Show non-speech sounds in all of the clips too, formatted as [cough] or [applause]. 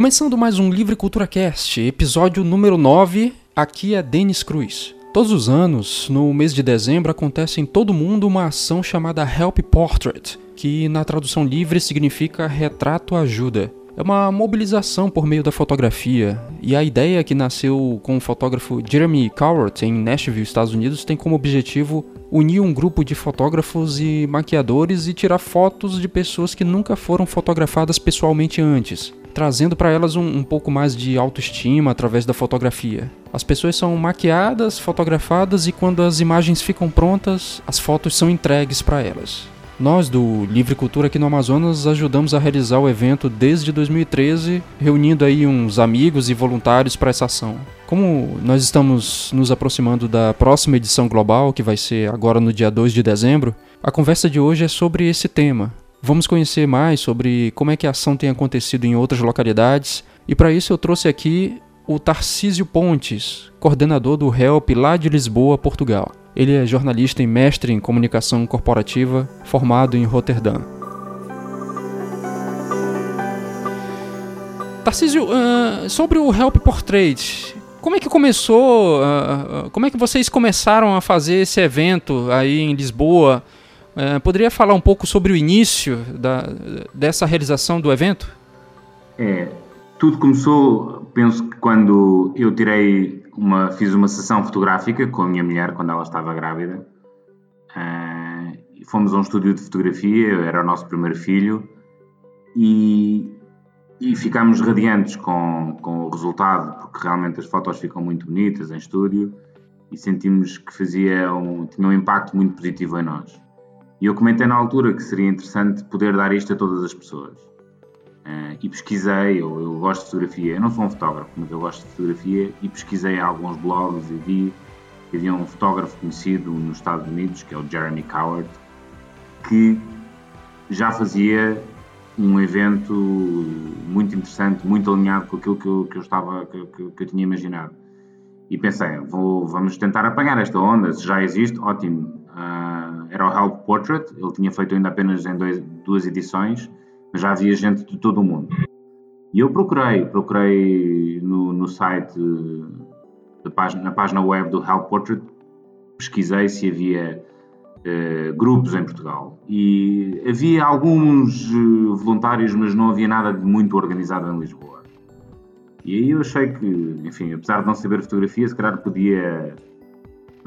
Começando mais um Livre Cultura Cast, episódio número 9. Aqui é Denis Cruz. Todos os anos, no mês de dezembro, acontece em todo mundo uma ação chamada Help Portrait, que na tradução livre significa retrato ajuda. É uma mobilização por meio da fotografia, e a ideia que nasceu com o fotógrafo Jeremy Cowart em Nashville, Estados Unidos, tem como objetivo unir um grupo de fotógrafos e maquiadores e tirar fotos de pessoas que nunca foram fotografadas pessoalmente antes trazendo para elas um, um, pouco mais de autoestima através da fotografia. As pessoas são maquiadas, fotografadas e quando as imagens ficam prontas, as fotos são entregues para elas. Nós do Livre Cultura aqui no Amazonas ajudamos a realizar o evento desde 2013, reunindo aí uns amigos e voluntários para essa ação. Como nós estamos nos aproximando da próxima edição global, que vai ser agora no dia 2 de dezembro, a conversa de hoje é sobre esse tema, Vamos conhecer mais sobre como é que a ação tem acontecido em outras localidades e para isso eu trouxe aqui o Tarcísio Pontes, coordenador do HELP lá de Lisboa, Portugal. Ele é jornalista e mestre em comunicação corporativa, formado em Roterdã. Tarcísio, uh, sobre o Help Portrait, como é que começou? Uh, como é que vocês começaram a fazer esse evento aí em Lisboa? É, poderia falar um pouco sobre o início da, dessa realização do evento? É, tudo começou, penso que quando eu tirei uma, fiz uma sessão fotográfica com a minha mulher quando ela estava grávida. Uh, fomos a um estúdio de fotografia, era o nosso primeiro filho, e, e ficámos radiantes com, com o resultado, porque realmente as fotos ficam muito bonitas em estúdio e sentimos que fazia um, tinha um impacto muito positivo em nós. E eu comentei na altura que seria interessante poder dar isto a todas as pessoas. Uh, e pesquisei, eu, eu, gosto de fotografia, eu não sou um fotógrafo, mas eu gosto de fotografia e pesquisei alguns blogs e vi que havia um fotógrafo conhecido nos Estados Unidos, que é o Jeremy Coward, que já fazia um evento muito interessante, muito alinhado com aquilo que eu, que eu estava, que, que, que, eu tinha imaginado. E pensei, vou, vamos tentar apanhar esta onda, se já existe, ótimo. Uh, era o Help Portrait, ele tinha feito ainda apenas em dois, duas edições, mas já havia gente de todo o mundo. E eu procurei, procurei no, no site, página, na página web do Help Portrait, pesquisei se havia uh, grupos em Portugal. E havia alguns uh, voluntários, mas não havia nada de muito organizado em Lisboa. E aí eu achei que, enfim, apesar de não saber fotografia, se calhar podia,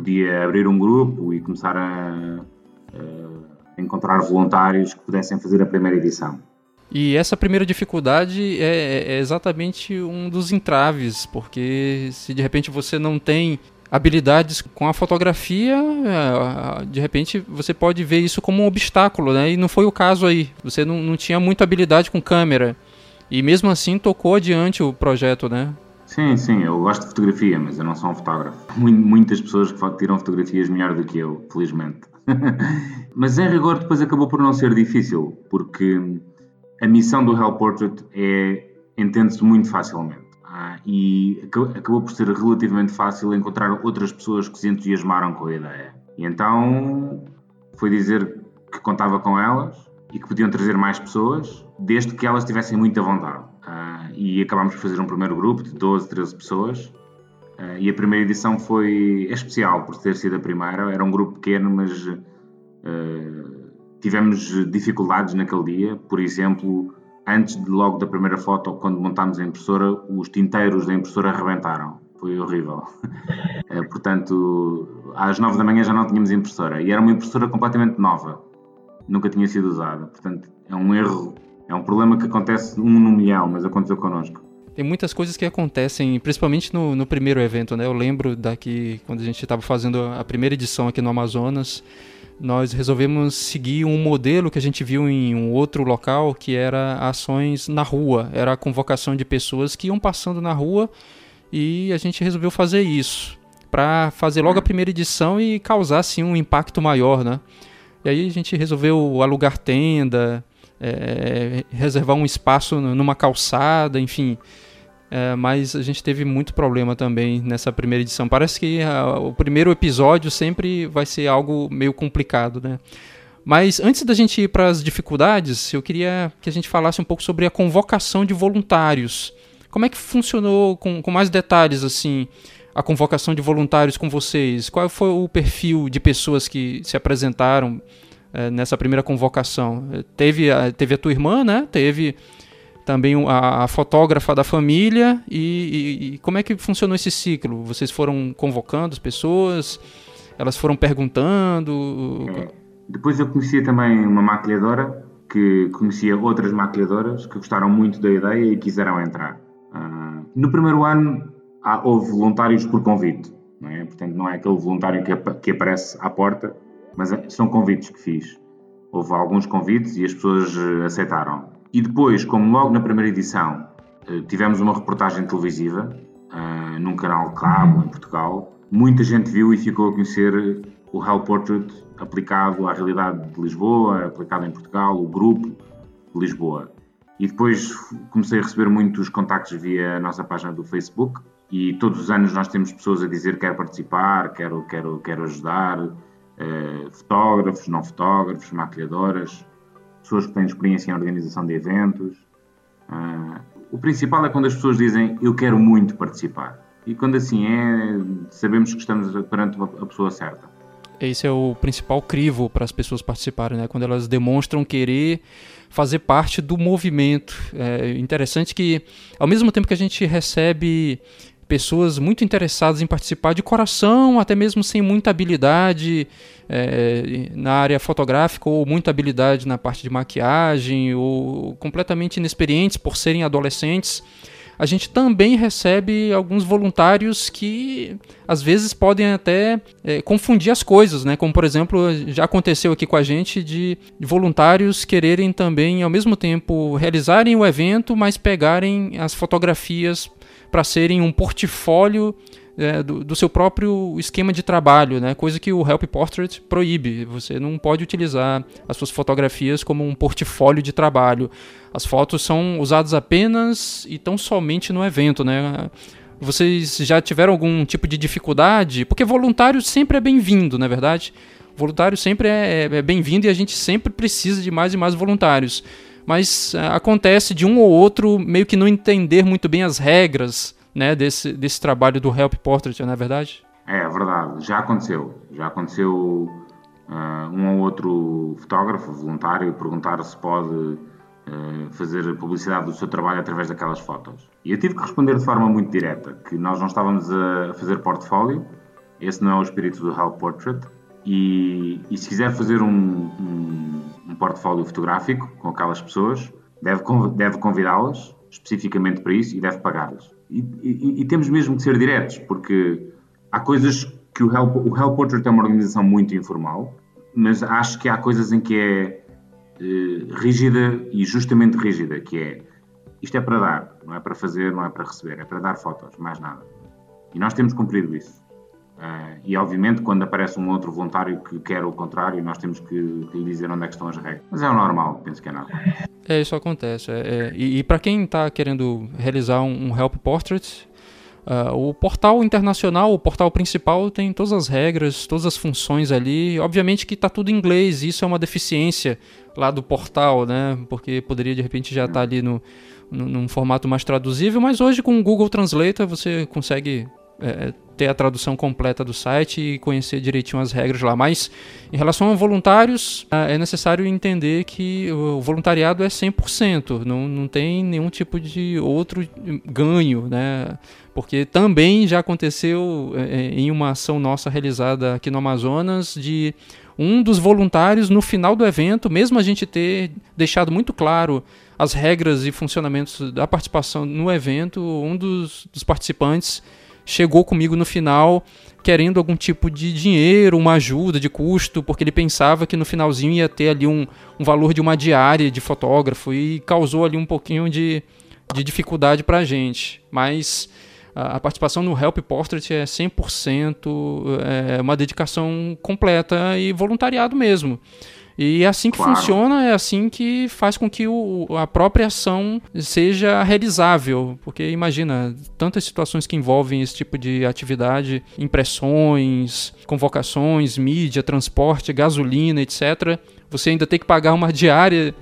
podia abrir um grupo e começar a, uh, encontrar voluntários que pudessem fazer a primeira edição. E essa primeira dificuldade é, é, exatamente um dos entraves, porque se de repente você não tem habilidades com a fotografia, é, de repente você pode ver isso como um obstáculo, né? E não foi o caso aí. Você não, não tinha muita habilidade com câmera. E mesmo assim tocou adiante o projeto, né? Sim, sim, eu gosto de fotografia, mas eu não sou um fotógrafo. [laughs] Muitas pessoas que tiram fotografias melhor do que eu, felizmente. [laughs] Mas em rigor depois acabou por não ser difícil, porque a missão do Hell Portrait é, entende-se muito facilmente. Ah, e acabou por ser relativamente fácil encontrar outras pessoas que se entusiasmaram com a ideia. E então foi dizer que contava com elas e que podiam trazer mais pessoas, desde que elas tivessem muita vontade. E acabámos por fazer um primeiro grupo de 12, 13 pessoas Uh, e a primeira edição foi especial por ter sido a primeira. Era um grupo pequeno, mas uh, tivemos dificuldades naquele dia. Por exemplo, antes de logo da primeira foto, quando montámos a impressora, os tinteiros da impressora arrebentaram. Foi horrível. uh, [laughs] portanto, às nove da manhã já não tínhamos impressora. E era uma impressora completamente nova. Nunca tinha sido usada. Portanto, é um erro, é um problema que acontece um no milhão, mas aconteceu connosco. Tem muitas coisas que acontecem, principalmente no, no primeiro evento, né? Eu lembro daqui, quando a gente estava fazendo a primeira edição aqui no Amazonas, nós resolvemos seguir um modelo que a gente viu em um outro local, que era ações na rua. Era a convocação de pessoas que iam passando na rua e a gente resolveu fazer isso para fazer logo a primeira edição e causar assim um impacto maior, né? E aí a gente resolveu alugar tenda, é, reservar um espaço numa calçada, enfim. É, mas a gente teve muito problema também nessa primeira edição. Parece que a, o primeiro episódio sempre vai ser algo meio complicado, né? Mas antes da gente ir para as dificuldades, eu queria que a gente falasse um pouco sobre a convocação de voluntários. Como é que funcionou com, com mais detalhes assim? a convocação de voluntários com vocês? Qual foi o perfil de pessoas que se apresentaram é, nessa primeira convocação? Teve a, teve a tua irmã, né? Teve também a, a fotógrafa da família e, e, e, como é que funcionou esse ciclo? Vocês foram convocando as pessoas? Elas foram perguntando? É. Depois eu conhecia também uma maquilhadora que conhecia outras maquilhadoras que gostaram muito da ideia e quiseram entrar. Uh, no primeiro ano há, houve voluntários por convite, não é? Portanto, não é aquele voluntário que, que aparece à porta, mas é, são convites que fiz. Houve alguns convites e as pessoas eh, aceitaram. E depois, como logo na primeira edição, eh, tivemos uma reportagem televisiva uh, num canal cabo em Portugal, muita gente viu e ficou a conhecer o Hell Portrait aplicado à realidade de Lisboa, aplicado em Portugal, o grupo de Lisboa. E depois comecei a receber muitos contactos via a nossa página do Facebook e todos os anos nós temos pessoas a dizer quero participar, quero, quero, quero ajudar, uh, fotógrafos, não fotógrafos, maquilhadoras, pessoas que têm experiência em organização de eventos. Uh, o principal é quando as pessoas dizem eu quero muito participar. E quando assim é, sabemos que estamos perante a pessoa certa. Esse é o principal crivo para as pessoas participarem, né? quando elas demonstram querer fazer parte do movimento. É interessante que, ao mesmo tempo que a gente recebe pessoas muito interessadas em participar de coração, até mesmo sem muita habilidade é, na área fotográfica ou muita habilidade na parte de maquiagem ou completamente inexperientes por serem adolescentes. A gente também recebe alguns voluntários que às vezes podem até é, confundir as coisas, né? Como por exemplo já aconteceu aqui com a gente de, voluntários quererem também ao mesmo tempo realizarem o evento, mas pegarem as fotografias para serem um portfólio é, do, do, seu próprio esquema de trabalho, né? coisa que o Help Portrait proíbe. Você não pode utilizar as suas fotografias como um portfólio de trabalho. As fotos são usadas apenas e tão somente no evento. Né? Vocês já tiveram algum tipo de dificuldade? Porque voluntário sempre é bem-vindo, não é verdade? Voluntário sempre é, é, é bem-vindo e a gente sempre precisa de mais e mais voluntários mas uh, acontece de um ou outro meio que não entender muito bem as regras né, desse, desse trabalho do Help Portrait, não é verdade? É, verdade, já aconteceu. Já aconteceu uh, um ou outro fotógrafo voluntário perguntar se pode uh, fazer publicidade do seu trabalho através daquelas fotos. E eu tive que responder de forma muito direta que nós não estávamos a fazer portfólio, esse não é o espírito do Help Portrait, e, e se quiser fazer um, um, um, portfólio fotográfico com aquelas pessoas, deve, deve convidá-las especificamente para isso e deve pagá-las. E, e, e, temos mesmo que ser diretos, porque há coisas que o Help, o Help Portrait é uma organização muito informal, mas acho que há coisas em que é eh, rígida e justamente rígida, que é isto é para dar, não é para fazer, não é para receber, é para dar fotos, mais nada. E nós temos cumprido isso. Uh, e obviamente, quando aparece um outro voluntário que quer o contrário, nós temos que, lhe dizer onde é que estão as regras. Mas é o normal, penso que é nada. É, isso acontece. É, é, e, e para quem está querendo realizar um, um Help Portrait, uh, o portal internacional, o portal principal, tem todas as regras, todas as funções ali. Obviamente que está tudo em inglês, isso é uma deficiência lá do portal, né? Porque poderia de repente já estar tá ali no, no, num formato mais traduzível, mas hoje com o Google Translator você consegue é, ter a tradução completa do site e conhecer direitinho as regras lá. Mas em relação a voluntários, é, é necessário entender que o voluntariado é 100%, não, não tem nenhum tipo de outro ganho, né? Porque também já aconteceu é, em uma ação nossa realizada aqui no Amazonas de um dos voluntários no final do evento, mesmo a gente ter deixado muito claro as regras e funcionamentos da participação no evento, um dos, dos participantes chegou comigo no final querendo algum tipo de dinheiro, uma ajuda de custo, porque ele pensava que no finalzinho ia ter ali um, um valor de uma diária de fotógrafo e causou ali um pouquinho de, de dificuldade para a gente. Mas a, a, participação no Help Portrait é 100%, é uma dedicação completa e voluntariado mesmo. E é assim que claro. funciona, é assim que faz com que o, a própria ação seja realizável. Porque imagina, tantas situações que envolvem esse tipo de atividade, impressões, convocações, mídia, transporte, gasolina, etc. Você ainda tem que pagar uma diária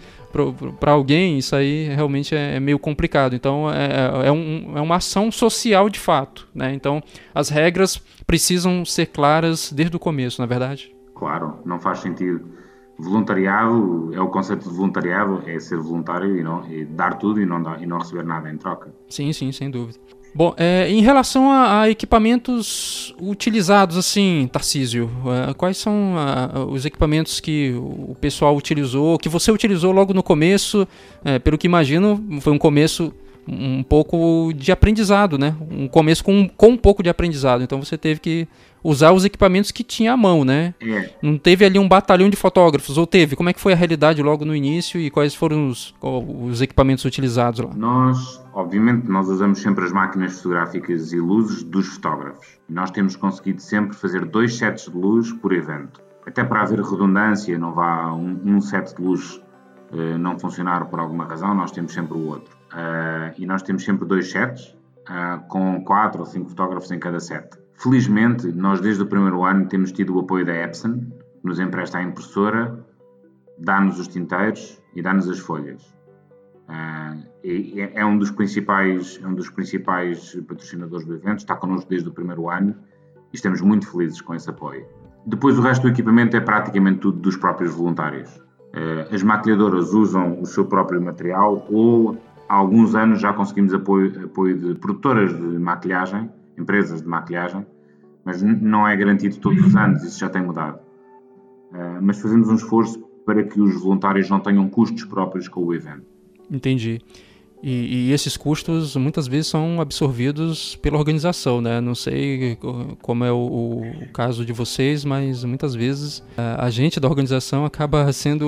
para alguém, isso aí realmente é, é meio complicado. Então, é, é, é, um, é uma ação social de fato. Né? Então, as regras precisam ser claras desde o começo, na é verdade? Claro, não faz sentido voluntariado é o conceito de voluntariado é ser voluntário e não e dar tudo e não dar, e não receber nada em troca. Sim sim sem dúvida. Bom é, em relação a, a, equipamentos utilizados assim Tarcísio é, quais são a, os equipamentos que o pessoal utilizou que você utilizou logo no começo? É, pelo que imagino foi um começo um pouco de aprendizado, né? Um começo com, com um pouco de aprendizado. Então você teve que usar os equipamentos que tinha à mão, né? É. Não teve ali um batalhão de fotógrafos, ou teve? Como é que foi a realidade logo no início e quais foram os, os equipamentos utilizados lá? Nós, obviamente, nós usamos sempre as máquinas fotográficas e luzes dos fotógrafos. Nós temos conseguido sempre fazer dois sets de luz por evento. Até para haver redundância, não vá um, um set de luz uh, não funcionar por alguma razão, nós temos sempre o outro. Uh, e nós temos sempre dois sets, uh, com quatro ou cinco fotógrafos em cada set. Felizmente, nós desde o primeiro ano temos tido o apoio da Epson, que nos empresta a impressora, dá-nos os tinteiros e dá-nos as folhas. Uh, é, é, um dos principais, é um dos principais patrocinadores do evento, está connosco desde o primeiro ano e estamos muito felizes com esse apoio. Depois o resto do equipamento é praticamente tudo dos próprios voluntários. As maquilhadoras usam o seu próprio material ou há alguns anos já conseguimos apoio, apoio de produtoras de maquilhagem, empresas de maquilhagem, mas não é garantido todos os anos, isso já tem mudado. Uh, mas fazemos um esforço para que os voluntários não tenham custos próprios com o evento. Entendi. E, e, esses custos muitas vezes são absorvidos pela organização, né? Não sei como é o, o caso de vocês, mas muitas vezes a, a gente da organização acaba sendo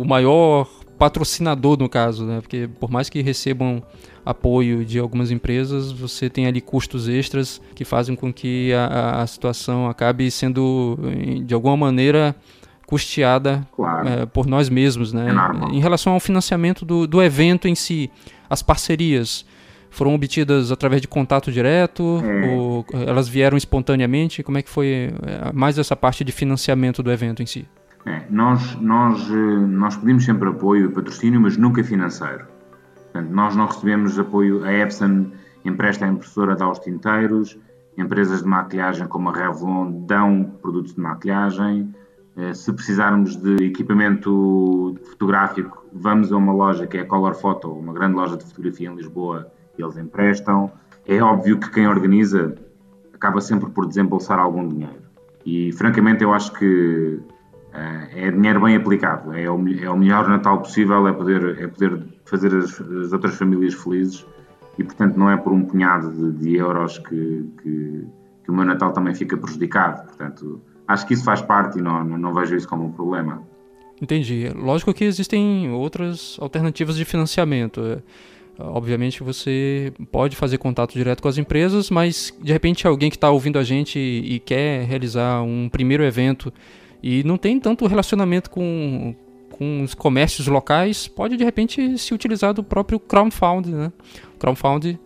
o maior patrocinador no caso, né? Porque por mais que recebam apoio de algumas empresas, você tem ali custos extras que fazem com que a, a situação acabe sendo de alguma maneira custeada claro. é, por nós mesmos, né? É em relação ao financiamento do, do evento em si, as parcerias foram obtidas através de contato direto é. ou elas vieram espontaneamente? Como é que foi é, mais essa parte de financiamento do evento em si? É, nós, nós, eh, nós pedimos sempre apoio e patrocínio, mas nunca financeiro. Portanto, nós não recebemos apoio. A Epson empresta a impressora, dá os tinteiros, empresas de maquilhagem como a Revlon dão produtos de maquilhagem. Eh, se precisarmos de equipamento fotográfico, vamos a uma loja que é a Color Photo, uma grande loja de fotografia em Lisboa, e eles emprestam. É óbvio que quem organiza acaba sempre por desembolsar algum dinheiro. E francamente, eu acho que é dinheiro bem aplicado, é o, é o melhor Natal possível, é poder, é poder fazer as, as outras famílias felizes e, portanto, não é por um punhado de, de euros que, que, que, o meu Natal também fica prejudicado. Portanto, acho que isso faz parte e não, não, vejo isso como um problema. Entendi. Lógico que existem outras alternativas de financiamento. Obviamente você pode fazer contato direto com as empresas, mas de repente alguém que está ouvindo a gente e quer realizar um primeiro evento e não tem tanto relacionamento com, com os comércios locais, pode de repente se utilizar do próprio crowdfunding, né? Crowdfunding,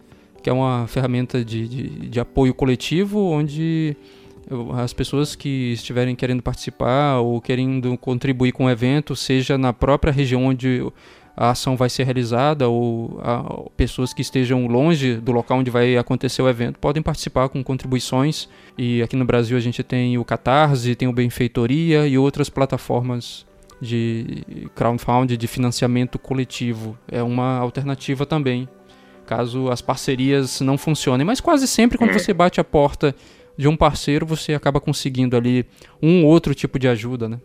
que é uma ferramenta de, de, de apoio coletivo, onde as pessoas que estiverem querendo participar ou querendo contribuir com o evento, seja na própria região onde a ação vai ser realizada ou a, pessoas que estejam longe do local onde vai acontecer o evento podem participar com contribuições. E aqui no Brasil a gente tem o Catarse, tem o Benfeitoria e outras plataformas de crowdfunding, de financiamento coletivo. É uma alternativa também, caso as parcerias não funcionem. Mas quase sempre quando é. você bate a porta de um parceiro, você acaba conseguindo ali um outro tipo de ajuda, né?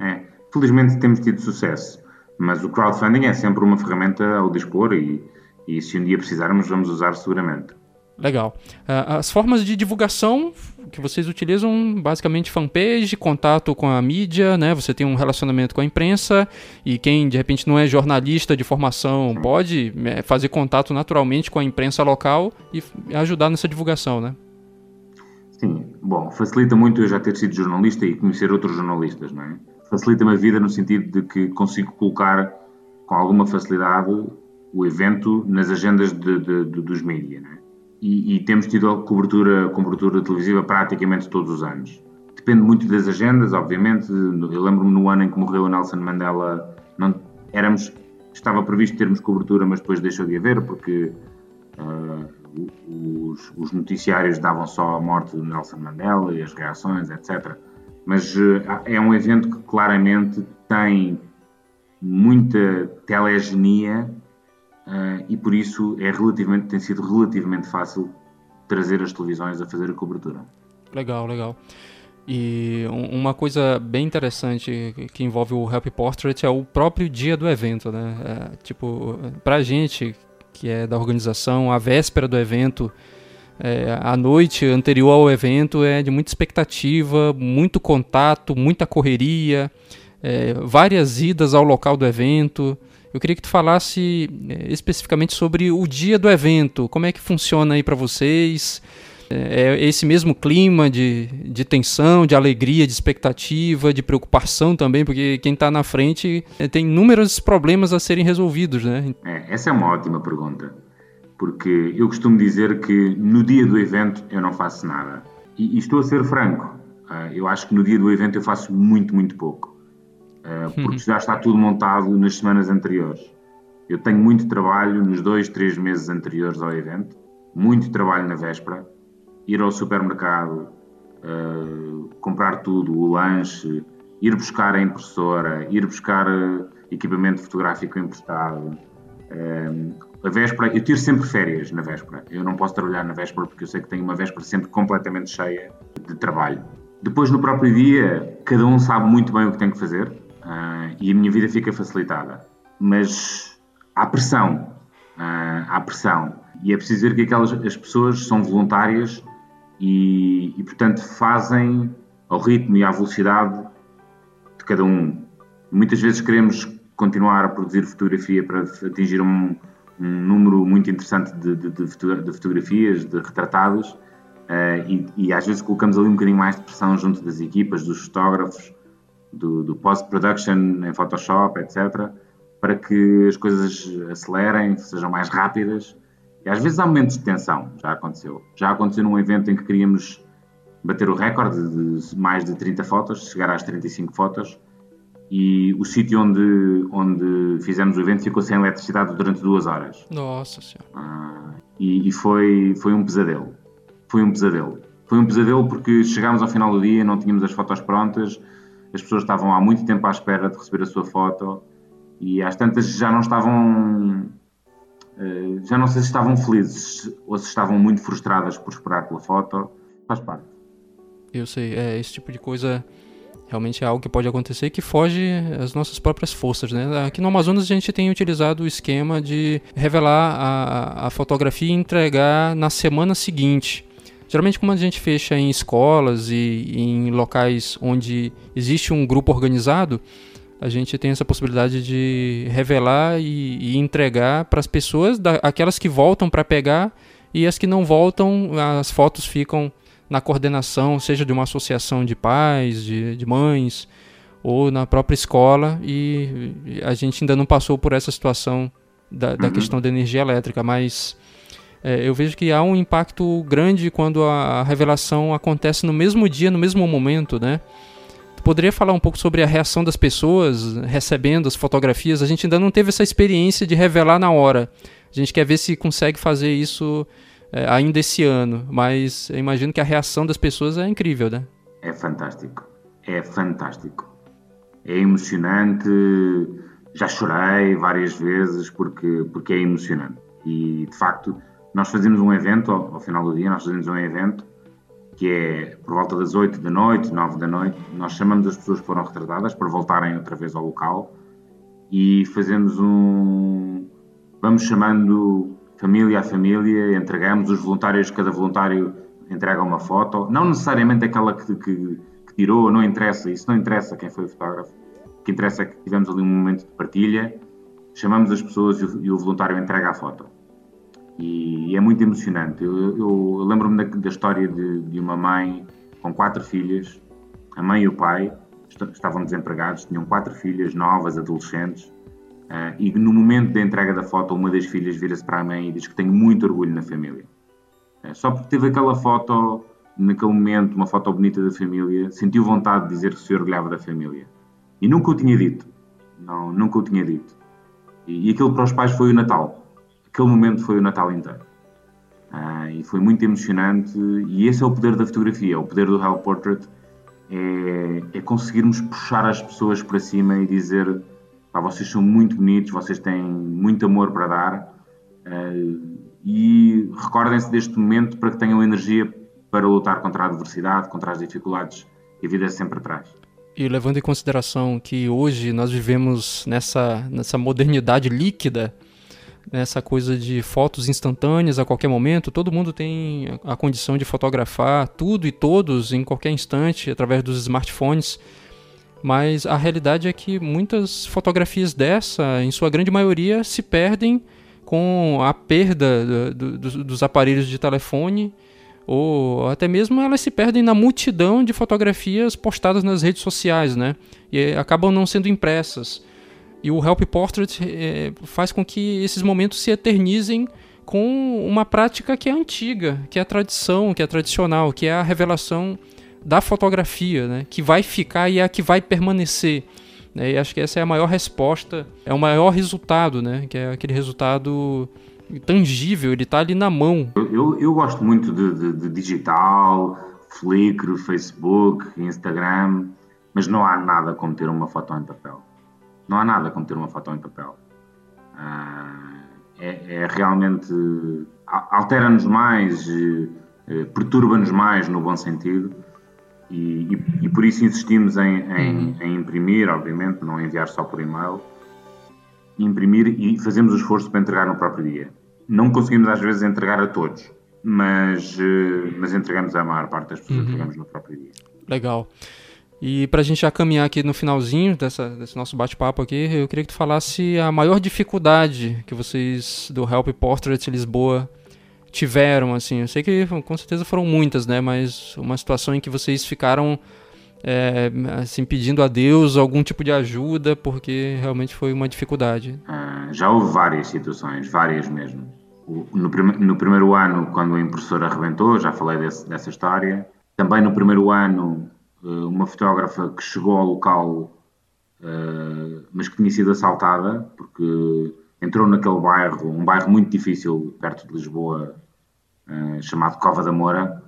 É. Felizmente temos tido sucesso. Mas o crowdfunding é sempre uma ferramenta ao dispor e, e se um dia precisarmos, vamos usar seguramente. Legal. Uh, as formas de divulgação que vocês utilizam, basicamente fanpage, contato com a mídia, né? Você tem um relacionamento com a imprensa e quem de repente não é jornalista de formação Sim. pode é, fazer contato naturalmente com a imprensa local e ajudar nessa divulgação, né? Sim. Bom, facilita muito eu já ter sido jornalista e conhecer outros jornalistas, não é? Facilita-me a vida no sentido de que consigo colocar com alguma facilidade o evento nas agendas de, de, de, dos mídias. Né? E, e, temos tido cobertura, cobertura televisiva praticamente todos os anos. Depende muito das agendas, obviamente. Eu lembro-me no ano em que morreu o Nelson Mandela, não, éramos, estava previsto termos cobertura, mas depois deixou de haver porque uh, os, os, noticiários davam só a morte de Nelson Mandela e as reações, etc. Mas uh, é um evento que claramente tem muita telegenia uh, e por isso é relativamente, tem sido relativamente fácil trazer as televisões a fazer a cobertura. Legal, legal. E uma coisa bem interessante que envolve o Help Portrait é o próprio dia do evento, né? É, tipo, pra gente que é da organização, a véspera do evento, é, a noite anterior ao evento é de muita expectativa, muito contato, muita correria, é, várias idas ao local do evento. Eu queria que tu falasse é, especificamente sobre o dia do evento, como é que funciona aí para vocês, é, é esse mesmo clima de, de tensão, de alegria, de expectativa, de preocupação também, porque quem está na frente é, tem inúmeros problemas a serem resolvidos, né? É, essa é uma ótima pergunta, porque eu costumo dizer que no dia do evento eu não faço nada. E, e estou a ser franco, uh, eu acho que no dia do evento eu faço muito, muito pouco, uh, porque [laughs] já está tudo montado nas semanas anteriores. Eu tenho muito trabalho nos dois, três meses anteriores ao evento, muito trabalho na véspera, ir ao supermercado, uh, comprar tudo, o lanche, ir buscar a impressora, ir buscar equipamento fotográfico emprestado. Uh, a véspera, eu tiro sempre férias na véspera. Eu não posso trabalhar na véspera porque eu sei que tenho uma véspera sempre completamente cheia de trabalho. Depois, no próprio dia, cada um sabe muito bem o que tem que fazer e a minha vida fica facilitada. Mas há pressão, há pressão. E é preciso dizer que aquelas as pessoas são voluntárias e, e, portanto fazem ao ritmo e à velocidade de cada um. Muitas vezes queremos continuar a produzir fotografia para atingir um, um número muito interessante de, de, de, fotografias, de retratados, uh, e, e, às vezes colocamos ali um bocadinho mais de pressão junto das equipas, dos fotógrafos, do, do post-production em Photoshop, etc., para que as coisas acelerem, sejam mais rápidas e às vezes há momentos de tensão, já aconteceu. Já aconteceu num evento em que queríamos bater o recorde de mais de 30 fotos, chegar às 35 fotos, e o sítio onde, onde fizemos o evento ficou sem eletricidade durante duas horas. Nossa Senhora. Ah, e, e foi, foi um pesadelo. Foi um pesadelo. Foi um pesadelo porque chegámos ao final do dia, não tínhamos as fotos prontas, as pessoas estavam há muito tempo à espera de receber a sua foto e às tantas já não estavam eh, já não sei se estavam felizes ou se estavam muito frustradas por esperar pela foto. Faz parte. Eu sei, é, esse tipo de coisa realmente é algo que pode acontecer que foge às nossas próprias forças, né? Aqui no Amazonas a gente tem utilizado o esquema de revelar a, a fotografia e entregar na semana seguinte. Geralmente, como a gente fecha em escolas e em locais onde existe um grupo organizado, a gente tem essa possibilidade de revelar e, e entregar para as pessoas, da, aquelas que voltam para pegar e as que não voltam, as fotos ficam na coordenação, seja de uma associação de pais, de, de mães, ou na própria escola, e a gente ainda não passou por essa situação da, da uhum. questão da energia elétrica, mas é, eu vejo que há um impacto grande quando a, a revelação acontece no mesmo dia, no mesmo momento, né? poderia falar um pouco sobre a reação das pessoas recebendo as fotografias? A gente ainda não teve essa experiência de revelar na hora. A gente quer ver se consegue fazer isso é, ainda esse ano, mas eu imagino que a reação das pessoas é incrível, né? É fantástico. É fantástico. É emocionante. Já chorei várias vezes porque, porque é emocionante. E, de facto, nós fazemos um evento, ao, ao final do dia, nós fazemos um evento que é por volta das 8 da noite, 9 da noite, nós chamamos as pessoas que foram retratadas para voltarem outra vez ao local e fazemos um. Vamos chamando família a família, entregamos os voluntários, cada voluntário entrega uma foto, não necessariamente aquela que, que, que tirou, não interessa, isso não interessa quem foi o fotógrafo. O que interessa é que tivemos ali um momento de partilha, chamamos as pessoas e o, e o voluntário entrega a foto e, e é muito emocionante. Eu, eu, eu lembro-me da, da, história de, de, uma mãe com quatro filhas, a mãe e o pai, estavam desempregados, tinham quatro filhas novas, adolescentes, uh, e no momento da entrega da foto, uma das filhas vira-se para a mãe e diz que tem muito orgulho na família. Uh, só porque teve aquela foto, naquele momento, uma foto bonita da família, sentiu vontade de dizer que se orgulhava da família. E nunca o tinha dito. Não, nunca o tinha dito. E, e aquilo para os pais foi o Natal. Aquele momento foi o Natal inteiro. Uh, e foi muito emocionante. E esse é o poder da fotografia, o poder do Hell Portrait é, é conseguirmos puxar as pessoas para cima e dizer pá, vocês são muito bonitos, vocês têm muito amor para dar uh, e recordem-se deste momento para que tenham energia para lutar contra a adversidade, contra as dificuldades que a vida sempre traz. E levando em consideração que hoje nós vivemos nessa, nessa modernidade líquida, essa coisa de fotos instantâneas a qualquer momento. Todo mundo tem a condição de fotografar tudo e todos em qualquer instante através dos smartphones. Mas a realidade é que muitas fotografias dessa, em sua grande maioria, se perdem com a perda do, do, dos aparelhos de telefone ou até mesmo elas se perdem na multidão de fotografias postadas nas redes sociais, né? E acabam não sendo impressas. E o Help Portrait é, faz com que esses momentos se eternizem com uma prática que é antiga, que é a tradição, que é tradicional, que é a revelação da fotografia, né? que vai ficar e é a que vai permanecer. Né? E acho que essa é a maior resposta, é o maior resultado, né? que é aquele resultado tangível, ele está ali na mão. Eu, eu gosto muito de, de, de digital, Flickr, Facebook, Instagram, mas não há nada como ter uma foto em papel. Não há nada como ter uma foto em papel. Uh, é, é, realmente. altera-nos mais, uh, perturba-nos mais no bom sentido. E, e, e por isso insistimos em, em, uhum. em, imprimir, obviamente, não enviar só por e-mail. Imprimir e fazemos o esforço para entregar no próprio dia. Não conseguimos às vezes entregar a todos, mas, uh, mas entregamos a maior parte das pessoas, uhum. entregamos no próprio dia. Legal. E para a gente já caminhar aqui no finalzinho dessa, desse nosso bate-papo aqui, eu queria que tu falasse a maior dificuldade que vocês do Help Portrait Lisboa tiveram, assim. Eu sei que com certeza foram muitas, né? Mas uma situação em que vocês ficaram é, assim pedindo a Deus algum tipo de ajuda, porque realmente foi uma dificuldade. Ah, já houve várias situações, várias mesmo. No, prim no, primeiro ano, quando a impressora arrebentou, já falei desse, dessa história. Também no primeiro ano eh, uma fotógrafa que chegou ao local, eh, mas que tinha sido assaltada, porque entrou naquele bairro, um bairro muito difícil perto de Lisboa, eh, chamado Cova da Moura,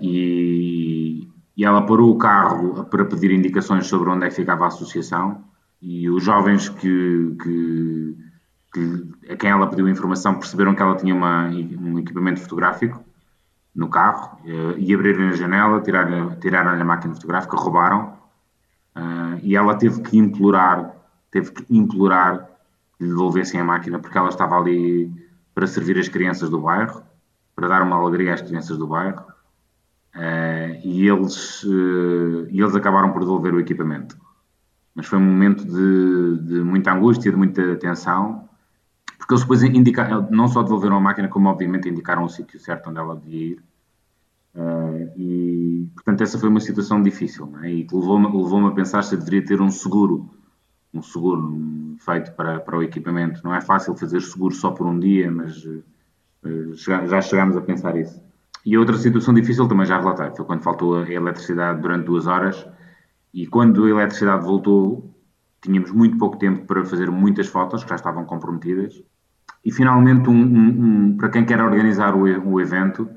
e, e ela parou o carro para pedir indicações sobre onde é que ficava a associação, e os jovens que, que, que a quem ela pediu informação perceberam que ela tinha uma, um equipamento fotográfico no carro uh, e abriram a janela, tiraram, tiraram a máquina fotográfica, roubaram uh, e ela teve que implorar, teve que implorar que lhe devolvessem a máquina porque ela estava ali para servir as crianças do bairro, para dar uma alegria às crianças do bairro uh, e eles, e eles acabaram por devolver o equipamento. Mas foi um momento de, de muita angústia, de muita tensão, porque eles depois indicaram, não só devolveram a máquina, como obviamente indicaram o sítio certo onde ela devia ir. Uh, e, portanto, essa foi uma situação difícil, é? e levou-me levou a pensar se eu deveria ter um seguro, um seguro feito para, para o equipamento. Não é fácil fazer seguro só por um dia, mas uh, já chegámos a pensar isso. E outra situação difícil também já relatei, foi quando faltou a eletricidade durante duas horas, e quando a eletricidade voltou, tínhamos muito pouco tempo para fazer muitas fotos que já estavam comprometidas, e finalmente, um, um, um, para quem quer organizar o, o, evento,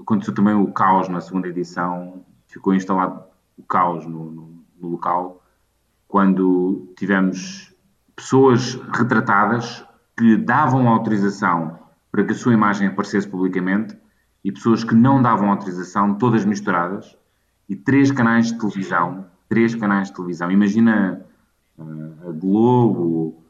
aconteceu também o caos na segunda edição, ficou instalado o caos no, no, no local, quando tivemos pessoas retratadas que davam autorização para que a sua imagem aparecesse publicamente e pessoas que não davam autorização, todas misturadas, e três canais de televisão, três canais de televisão. Imagina uh, a Globo,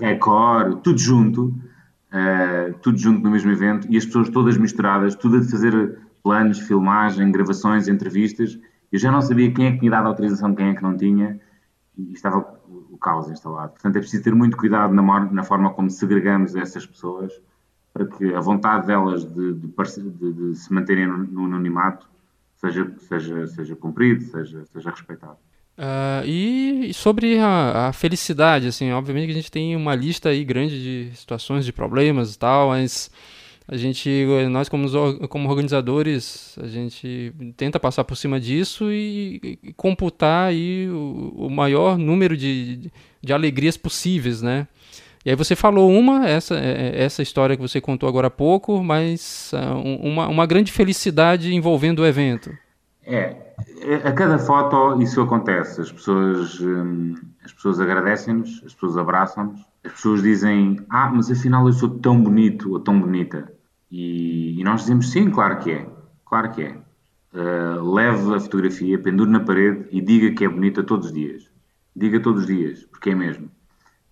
Record, tudo junto, uh, tudo junto no mesmo evento e as pessoas todas misturadas, tudo a fazer planos, filmagem, gravações, entrevistas. Eu já não sabia quem é que tinha dado autorização, quem é que não tinha e estava o caos instalado. Portanto, é preciso ter muito cuidado na, na forma como segregamos essas pessoas para que a vontade delas de, de, de, se manterem no, no anonimato seja, seja, seja cumprido, seja, seja respeitado. Uh, e sobre a, a, felicidade, assim, obviamente que a gente tem uma lista aí grande de situações, de problemas e tal, mas a gente, nós como, como organizadores, a gente tenta passar por cima disso e, e computar aí o, o, maior número de, de alegrias possíveis, né? E aí você falou uma, essa, é, é, essa história que você contou agora há pouco, mas uh, uma, uma grande felicidade envolvendo o evento. É, a cada foto isso acontece. As pessoas, hum, as pessoas agradecem-nos, as pessoas abraçam-nos, as pessoas dizem: Ah, mas afinal eu sou tão bonito ou tão bonita. E, e nós dizemos: Sim, claro que é. Claro que é. Uh, leve a fotografia, pendure na parede e diga que é bonita todos os dias. Diga todos os dias, porque é mesmo.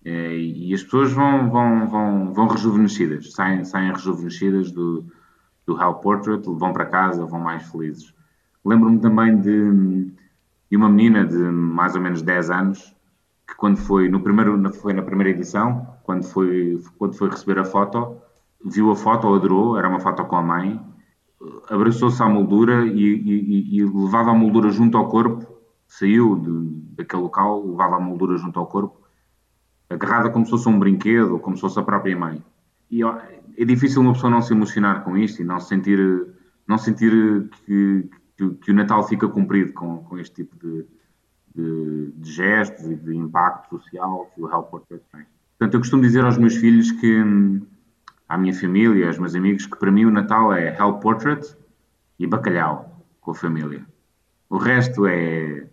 Uh, e as pessoas vão, vão, vão, vão rejuvenescidas, saem, saem rejuvenescidas do, do Hell Portrait, vão para casa, vão mais felizes. Lembro-me também de, de, uma menina de mais ou menos 10 anos que quando foi no primeiro foi na primeira edição quando foi quando foi receber a foto viu a foto adorou era uma foto com a mãe abraçou-se à moldura e, e, e, levava a moldura junto ao corpo saiu de, daquele local levava a moldura junto ao corpo agarrada como se fosse um brinquedo como se fosse a própria mãe e é difícil uma pessoa não se emocionar com isto e não sentir não sentir que, que, que o Natal fica cumprido com, com este tipo de, de, de, gestos e de impacto social que o Help Portrait tem. Portanto, eu costumo dizer aos meus filhos que, à minha família, aos meus amigos, que para mim o Natal é Help Portrait e bacalhau com a família. O resto é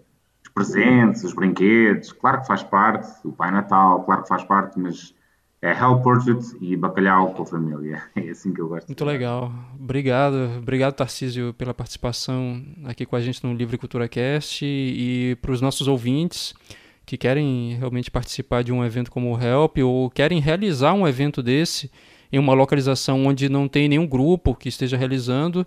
presentes, os brinquedos, claro que faz parte, o Pai Natal, claro que faz parte, mas é Hell Portrait e bacalhau com a família. [laughs] É assim que eu gosto. Muito legal. Obrigado. Obrigado, Tarcísio, pela participação aqui com a gente no Livre Cultura Cast e para os nossos ouvintes que querem realmente participar de um evento como o Help ou querem realizar um evento desse em uma localização onde não tem nenhum grupo que esteja realizando,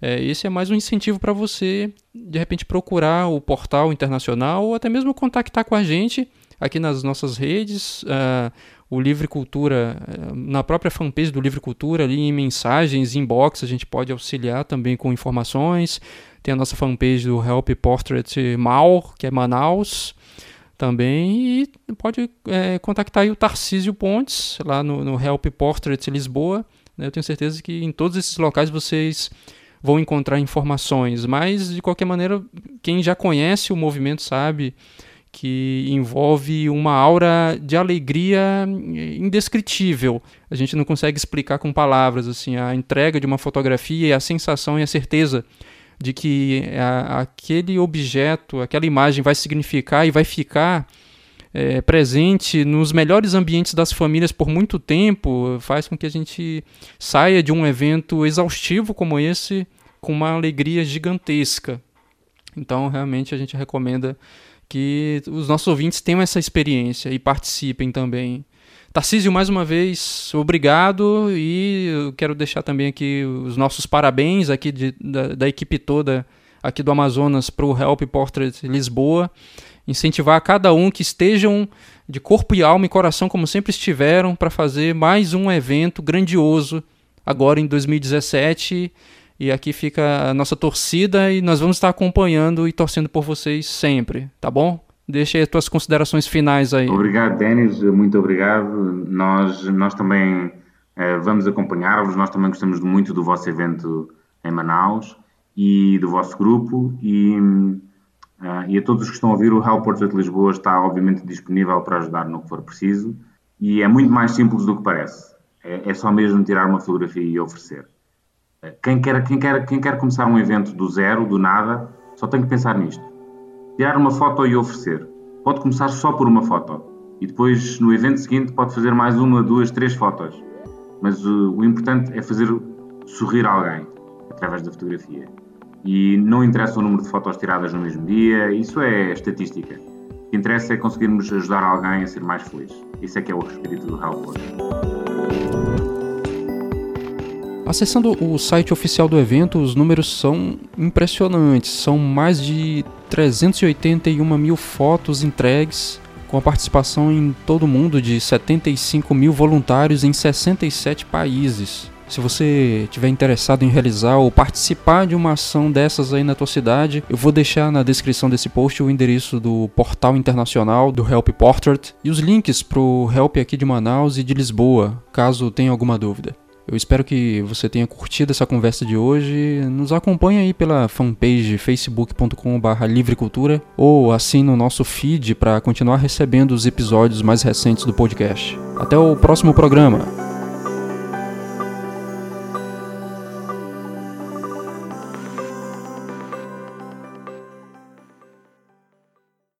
é, esse é mais um incentivo para você, de repente, procurar o portal internacional ou até mesmo contactar com a gente aqui nas nossas redes. Uh, o Livre Cultura, eh, na própria fanpage do Livre Cultura, ali em mensagens, inbox, a gente pode auxiliar também com informações. Tem a nossa fanpage do Help Portrait Mal, que é Manaus, também. E pode é, contactar o Tarcísio Pontes, lá no, no Help Portrait Lisboa. Né? Eu tenho certeza que em todos esses locais vocês vão encontrar informações. Mas, de qualquer maneira, quem já conhece o movimento sabe que envolve uma aura de alegria indescritível. A gente não consegue explicar com palavras assim a entrega de uma fotografia e a sensação e a certeza de que a, aquele objeto, aquela imagem vai significar e vai ficar é, presente nos melhores ambientes das famílias por muito tempo, faz com que a gente saia de um evento exaustivo como esse com uma alegria gigantesca. Então, realmente, a gente recomenda que os nossos ouvintes tenham essa experiência e participem também. Tarcísio, mais uma vez, obrigado e eu quero deixar também aqui os nossos parabéns aqui de, da, da equipe toda aqui do Amazonas para o Help Portrait Lisboa. Incentivar cada um que estejam de corpo e alma e coração como sempre estiveram para fazer mais um evento grandioso agora em 2017 e aqui fica a nossa torcida e nós vamos estar acompanhando e torcendo por vocês sempre, tá bom? Deixa aí as tuas considerações finais aí. Obrigado, Denis, muito obrigado. Nós, nós também eh, vamos acompanhar-vos, nós também gostamos muito do vosso evento em Manaus e do vosso grupo e, uh, e a todos os que estão a ouvir, o Portrait de Lisboa está obviamente disponível para ajudar no que for preciso e é muito mais simples do que parece. É, é só mesmo tirar uma fotografia e oferecer. Quem quer, quem, quer, quem quer começar um evento do zero, do nada, só tem que pensar nisto. Tirar uma foto e oferecer. Pode começar só por uma foto. E depois, no evento seguinte, pode fazer mais uma, duas, três fotos. Mas o, o importante é fazer sorrir alguém através da fotografia. E não interessa o número de fotos tiradas no mesmo dia, isso é estatística. O que interessa é conseguirmos ajudar alguém a ser mais feliz. Isso é que é o espírito do Help Acessando o site oficial do evento, os números são impressionantes. São mais de 381 mil fotos entregues, com a participação em todo o mundo de 75 mil voluntários em 67 países. Se você tiver interessado em realizar ou participar de uma ação dessas aí na tua cidade, eu vou deixar na descrição desse post o endereço do portal internacional do Help Portrait e os links pro Help aqui de Manaus e de Lisboa, caso tenha alguma dúvida. Eu espero que você tenha curtido essa conversa de hoje. Nos acompanhe aí pela fanpage facebook.com.br livrecultura ou assine o nosso feed para continuar recebendo os episódios mais recentes do podcast. Até o próximo programa.